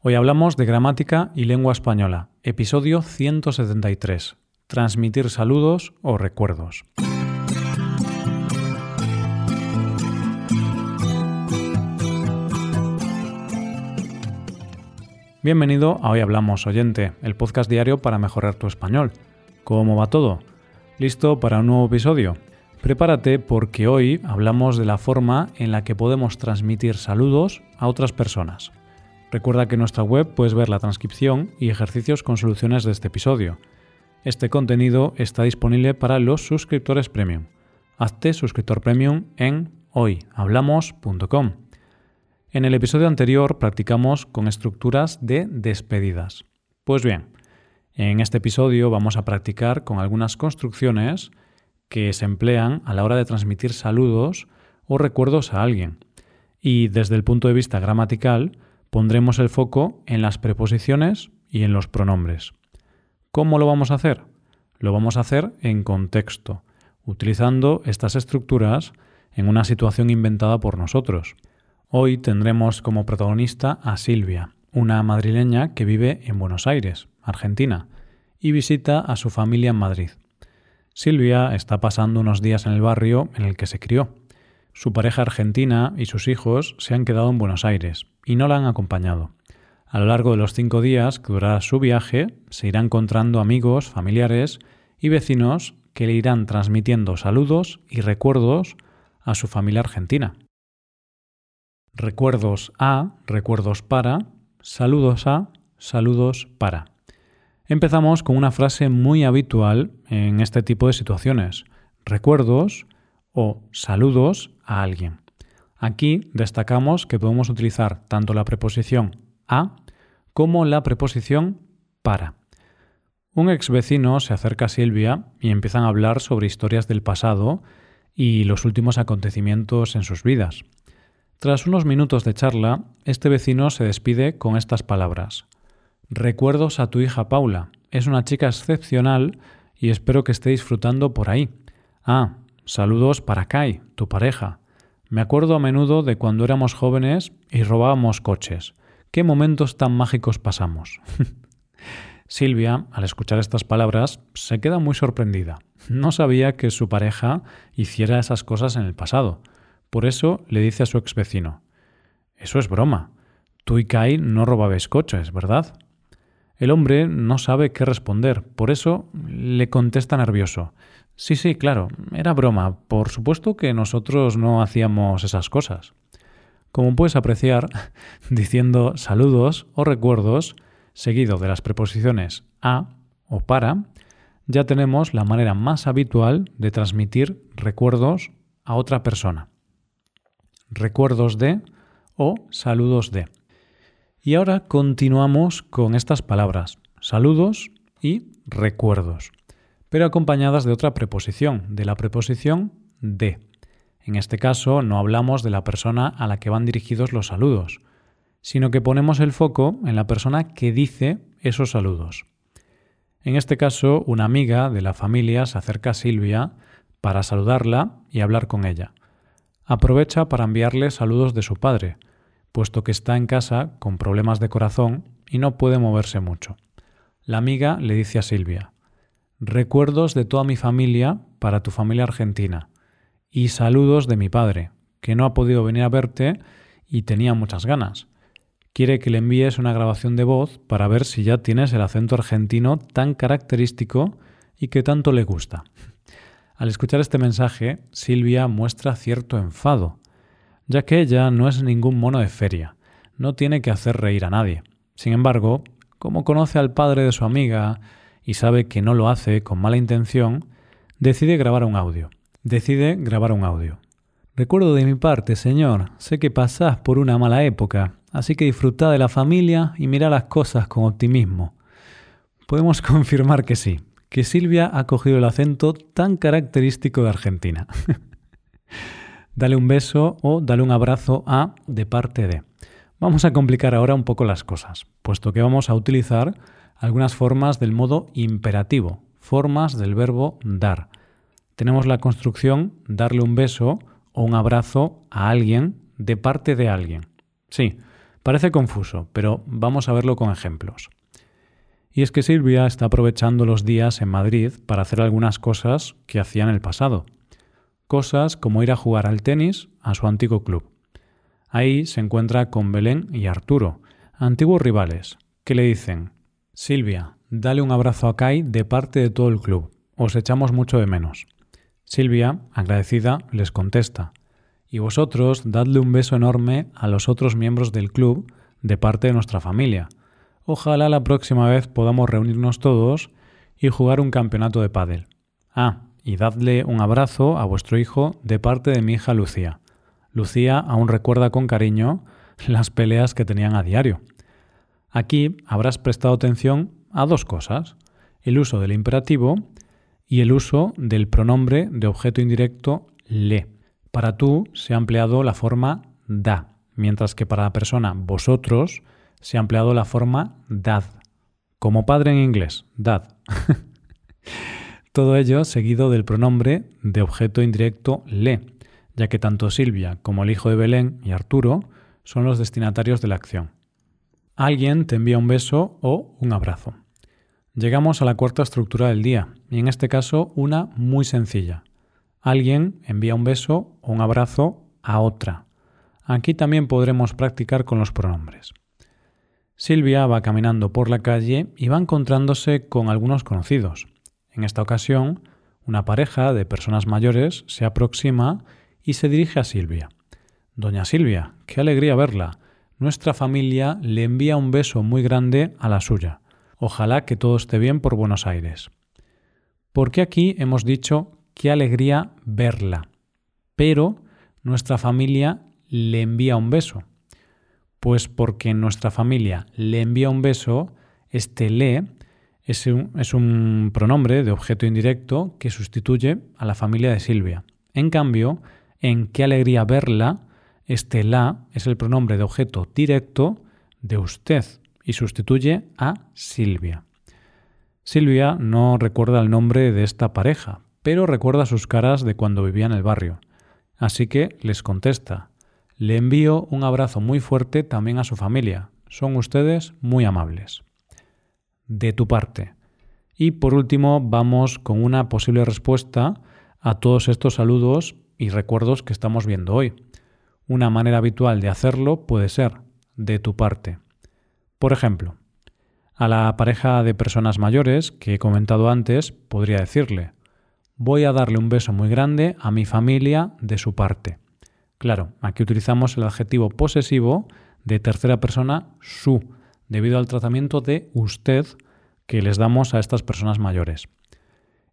Hoy hablamos de gramática y lengua española, episodio 173. Transmitir saludos o recuerdos. Bienvenido a Hoy Hablamos Oyente, el podcast diario para mejorar tu español. ¿Cómo va todo? ¿Listo para un nuevo episodio? Prepárate porque hoy hablamos de la forma en la que podemos transmitir saludos a otras personas. Recuerda que en nuestra web puedes ver la transcripción y ejercicios con soluciones de este episodio. Este contenido está disponible para los suscriptores premium. Hazte suscriptor premium en hoyhablamos.com. En el episodio anterior practicamos con estructuras de despedidas. Pues bien, en este episodio vamos a practicar con algunas construcciones que se emplean a la hora de transmitir saludos o recuerdos a alguien. Y desde el punto de vista gramatical, pondremos el foco en las preposiciones y en los pronombres. ¿Cómo lo vamos a hacer? Lo vamos a hacer en contexto, utilizando estas estructuras en una situación inventada por nosotros. Hoy tendremos como protagonista a Silvia, una madrileña que vive en Buenos Aires, Argentina, y visita a su familia en Madrid. Silvia está pasando unos días en el barrio en el que se crió. Su pareja argentina y sus hijos se han quedado en Buenos Aires y no la han acompañado. A lo largo de los cinco días que durará su viaje, se irá encontrando amigos, familiares y vecinos que le irán transmitiendo saludos y recuerdos a su familia argentina. Recuerdos a, recuerdos para, saludos a, saludos para. Empezamos con una frase muy habitual en este tipo de situaciones. Recuerdos o saludos a alguien. Aquí destacamos que podemos utilizar tanto la preposición a como la preposición para. Un ex vecino se acerca a Silvia y empiezan a hablar sobre historias del pasado y los últimos acontecimientos en sus vidas. Tras unos minutos de charla, este vecino se despide con estas palabras. Recuerdos a tu hija Paula. Es una chica excepcional y espero que esté disfrutando por ahí. Ah, saludos para Kai, tu pareja. Me acuerdo a menudo de cuando éramos jóvenes y robábamos coches. ¿Qué momentos tan mágicos pasamos? Silvia, al escuchar estas palabras, se queda muy sorprendida. No sabía que su pareja hiciera esas cosas en el pasado. Por eso le dice a su ex vecino, Eso es broma. Tú y Kai no robabais coches, ¿verdad? El hombre no sabe qué responder, por eso le contesta nervioso. Sí, sí, claro, era broma. Por supuesto que nosotros no hacíamos esas cosas. Como puedes apreciar, diciendo saludos o recuerdos, seguido de las preposiciones a o para, ya tenemos la manera más habitual de transmitir recuerdos a otra persona. Recuerdos de o saludos de. Y ahora continuamos con estas palabras, saludos y recuerdos pero acompañadas de otra preposición, de la preposición de. En este caso no hablamos de la persona a la que van dirigidos los saludos, sino que ponemos el foco en la persona que dice esos saludos. En este caso, una amiga de la familia se acerca a Silvia para saludarla y hablar con ella. Aprovecha para enviarle saludos de su padre, puesto que está en casa con problemas de corazón y no puede moverse mucho. La amiga le dice a Silvia, Recuerdos de toda mi familia para tu familia argentina. Y saludos de mi padre, que no ha podido venir a verte y tenía muchas ganas. Quiere que le envíes una grabación de voz para ver si ya tienes el acento argentino tan característico y que tanto le gusta. Al escuchar este mensaje, Silvia muestra cierto enfado, ya que ella no es ningún mono de feria, no tiene que hacer reír a nadie. Sin embargo, como conoce al padre de su amiga y sabe que no lo hace con mala intención, decide grabar un audio. Decide grabar un audio. Recuerdo de mi parte, señor, sé que pasás por una mala época, así que disfruta de la familia y mira las cosas con optimismo. Podemos confirmar que sí, que Silvia ha cogido el acento tan característico de Argentina. dale un beso o dale un abrazo a de parte de. Vamos a complicar ahora un poco las cosas, puesto que vamos a utilizar algunas formas del modo imperativo, formas del verbo dar. Tenemos la construcción darle un beso o un abrazo a alguien de parte de alguien. Sí, Parece confuso, pero vamos a verlo con ejemplos. Y es que Silvia está aprovechando los días en Madrid para hacer algunas cosas que hacía en el pasado. Cosas como ir a jugar al tenis a su antiguo club. Ahí se encuentra con Belén y Arturo, antiguos rivales, que le dicen, Silvia, dale un abrazo a Kai de parte de todo el club. Os echamos mucho de menos. Silvia, agradecida, les contesta, y vosotros dadle un beso enorme a los otros miembros del club de parte de nuestra familia. Ojalá la próxima vez podamos reunirnos todos y jugar un campeonato de pádel. Ah, y dadle un abrazo a vuestro hijo de parte de mi hija Lucía. Lucía aún recuerda con cariño las peleas que tenían a diario. Aquí habrás prestado atención a dos cosas, el uso del imperativo y el uso del pronombre de objeto indirecto le. Para tú se ha empleado la forma da, mientras que para la persona vosotros se ha empleado la forma dad, como padre en inglés, dad. Todo ello seguido del pronombre de objeto indirecto le, ya que tanto Silvia como el hijo de Belén y Arturo son los destinatarios de la acción. Alguien te envía un beso o un abrazo. Llegamos a la cuarta estructura del día, y en este caso una muy sencilla. Alguien envía un beso o un abrazo a otra. Aquí también podremos practicar con los pronombres. Silvia va caminando por la calle y va encontrándose con algunos conocidos. En esta ocasión, una pareja de personas mayores se aproxima y se dirige a Silvia. Doña Silvia, qué alegría verla. Nuestra familia le envía un beso muy grande a la suya. Ojalá que todo esté bien por Buenos Aires. ¿Por qué aquí hemos dicho qué alegría verla? Pero nuestra familia le envía un beso. Pues porque nuestra familia le envía un beso, este le es un, es un pronombre de objeto indirecto que sustituye a la familia de Silvia. En cambio, en qué alegría verla, este la es el pronombre de objeto directo de usted y sustituye a Silvia. Silvia no recuerda el nombre de esta pareja, pero recuerda sus caras de cuando vivía en el barrio. Así que les contesta, le envío un abrazo muy fuerte también a su familia. Son ustedes muy amables. De tu parte. Y por último vamos con una posible respuesta a todos estos saludos y recuerdos que estamos viendo hoy. Una manera habitual de hacerlo puede ser de tu parte. Por ejemplo, a la pareja de personas mayores que he comentado antes podría decirle, voy a darle un beso muy grande a mi familia de su parte. Claro, aquí utilizamos el adjetivo posesivo de tercera persona su, debido al tratamiento de usted que les damos a estas personas mayores.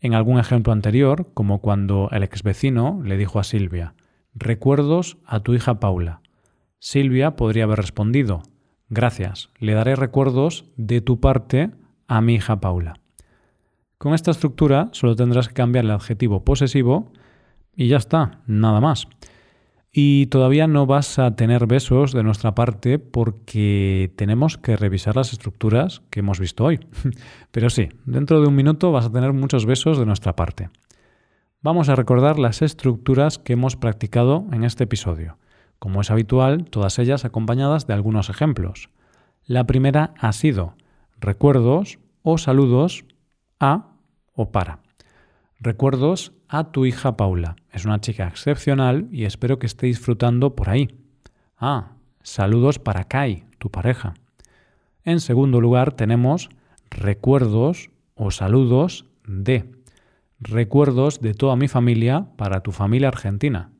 En algún ejemplo anterior, como cuando el ex vecino le dijo a Silvia, recuerdos a tu hija Paula. Silvia podría haber respondido, gracias, le daré recuerdos de tu parte a mi hija Paula. Con esta estructura solo tendrás que cambiar el adjetivo posesivo y ya está, nada más. Y todavía no vas a tener besos de nuestra parte porque tenemos que revisar las estructuras que hemos visto hoy. Pero sí, dentro de un minuto vas a tener muchos besos de nuestra parte. Vamos a recordar las estructuras que hemos practicado en este episodio. Como es habitual, todas ellas acompañadas de algunos ejemplos. La primera ha sido recuerdos o saludos a o para. Recuerdos a tu hija Paula. Es una chica excepcional y espero que esté disfrutando por ahí. Ah, saludos para Kai, tu pareja. En segundo lugar tenemos recuerdos o saludos de. Recuerdos de toda mi familia para tu familia argentina.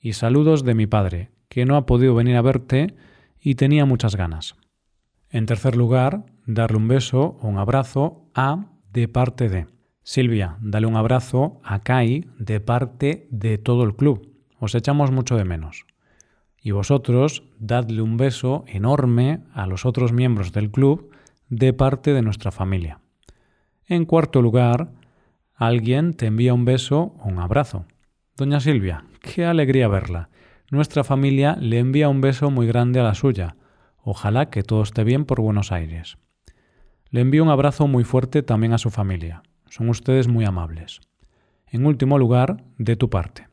Y saludos de mi padre, que no ha podido venir a verte y tenía muchas ganas. En tercer lugar, darle un beso o un abrazo a de parte de. Silvia, dale un abrazo a Kai de parte de todo el club. Os echamos mucho de menos. Y vosotros, dadle un beso enorme a los otros miembros del club de parte de nuestra familia. En cuarto lugar, alguien te envía un beso o un abrazo. Doña Silvia, qué alegría verla. Nuestra familia le envía un beso muy grande a la suya. Ojalá que todo esté bien por Buenos Aires. Le envío un abrazo muy fuerte también a su familia. Son ustedes muy amables. En último lugar, de tu parte.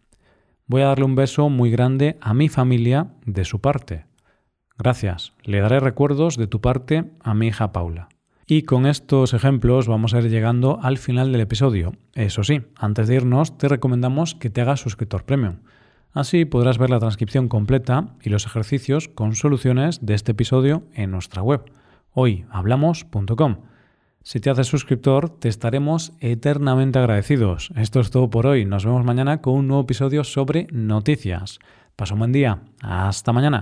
Voy a darle un beso muy grande a mi familia de su parte. Gracias. Le daré recuerdos de tu parte a mi hija Paula. Y con estos ejemplos vamos a ir llegando al final del episodio. Eso sí, antes de irnos te recomendamos que te hagas suscriptor premium. Así podrás ver la transcripción completa y los ejercicios con soluciones de este episodio en nuestra web, hoyhablamos.com. Si te haces suscriptor, te estaremos eternamente agradecidos. Esto es todo por hoy. Nos vemos mañana con un nuevo episodio sobre noticias. Pasa un buen día. Hasta mañana.